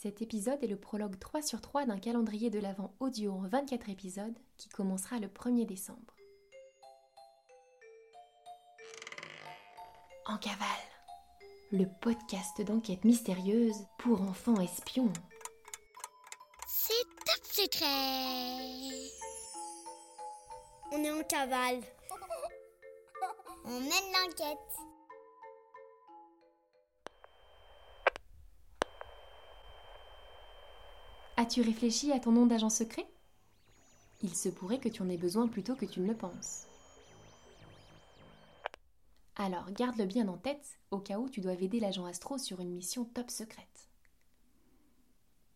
Cet épisode est le prologue 3 sur 3 d'un calendrier de l'Avent audio en 24 épisodes qui commencera le 1er décembre. En cavale, le podcast d'enquête mystérieuse pour enfants espions. C'est top secret. On est en cavale. On mène l'enquête. As-tu réfléchi à ton nom d'agent secret? Il se pourrait que tu en aies besoin plus tôt que tu ne le penses. Alors garde-le bien en tête au cas où tu dois aider l'agent Astro sur une mission top secrète.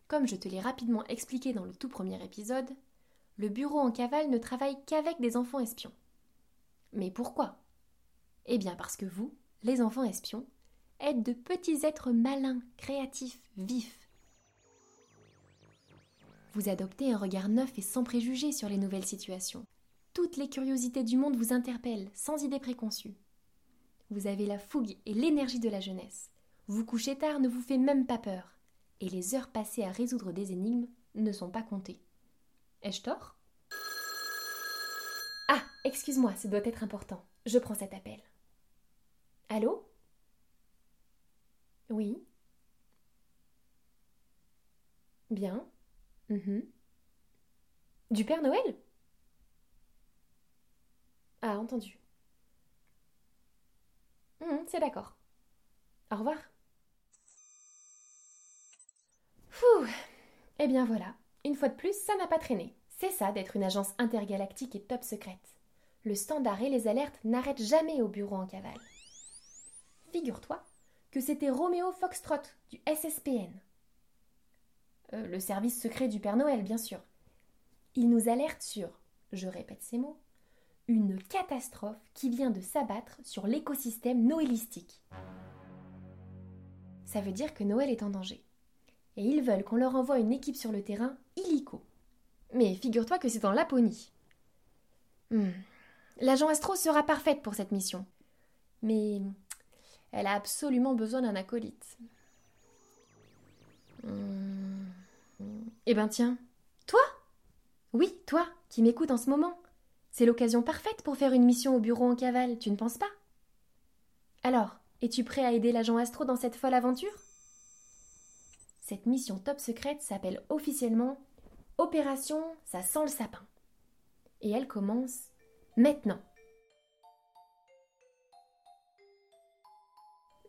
Comme je te l'ai rapidement expliqué dans le tout premier épisode, le bureau en cavale ne travaille qu'avec des enfants espions. Mais pourquoi? Eh bien parce que vous, les enfants espions, êtes de petits êtres malins, créatifs, vifs, vous adoptez un regard neuf et sans préjugés sur les nouvelles situations. Toutes les curiosités du monde vous interpellent, sans idées préconçues. Vous avez la fougue et l'énergie de la jeunesse. Vous coucher tard ne vous fait même pas peur. Et les heures passées à résoudre des énigmes ne sont pas comptées. Ai-je tort? Ah, excuse-moi, ce doit être important. Je prends cet appel. Allô? Oui? Bien. Mhm. Du Père Noël? Ah, entendu. Mhm, c'est d'accord. Au revoir. Fouh Eh bien voilà, une fois de plus, ça n'a pas traîné. C'est ça d'être une agence intergalactique et top secrète. Le standard et les alertes n'arrêtent jamais au bureau en cavale. Figure-toi que c'était Roméo Foxtrot du SSPN, euh, le service secret du Père Noël, bien sûr. Il nous alerte sur, je répète ces mots, une catastrophe qui vient de s'abattre sur l'écosystème noélistique. Ça veut dire que Noël est en danger. Et ils veulent qu'on leur envoie une équipe sur le terrain illico. Mais figure-toi que c'est en Laponie. Hmm. L'agent Astro sera parfaite pour cette mission. Mais elle a absolument besoin d'un acolyte. Hmm. Eh ben tiens, toi? Oui, toi, qui m'écoutes en ce moment. C'est l'occasion parfaite pour faire une mission au bureau en cavale, tu ne penses pas? Alors, es-tu prêt à aider l'agent Astro dans cette folle aventure? Cette mission top secrète s'appelle officiellement Opération Ça sent le sapin. Et elle commence maintenant.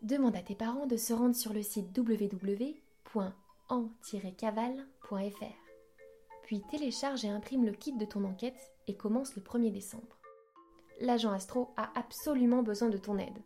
Demande à tes parents de se rendre sur le site www en-cavale.fr. Puis télécharge et imprime le kit de ton enquête et commence le 1er décembre. L'agent Astro a absolument besoin de ton aide.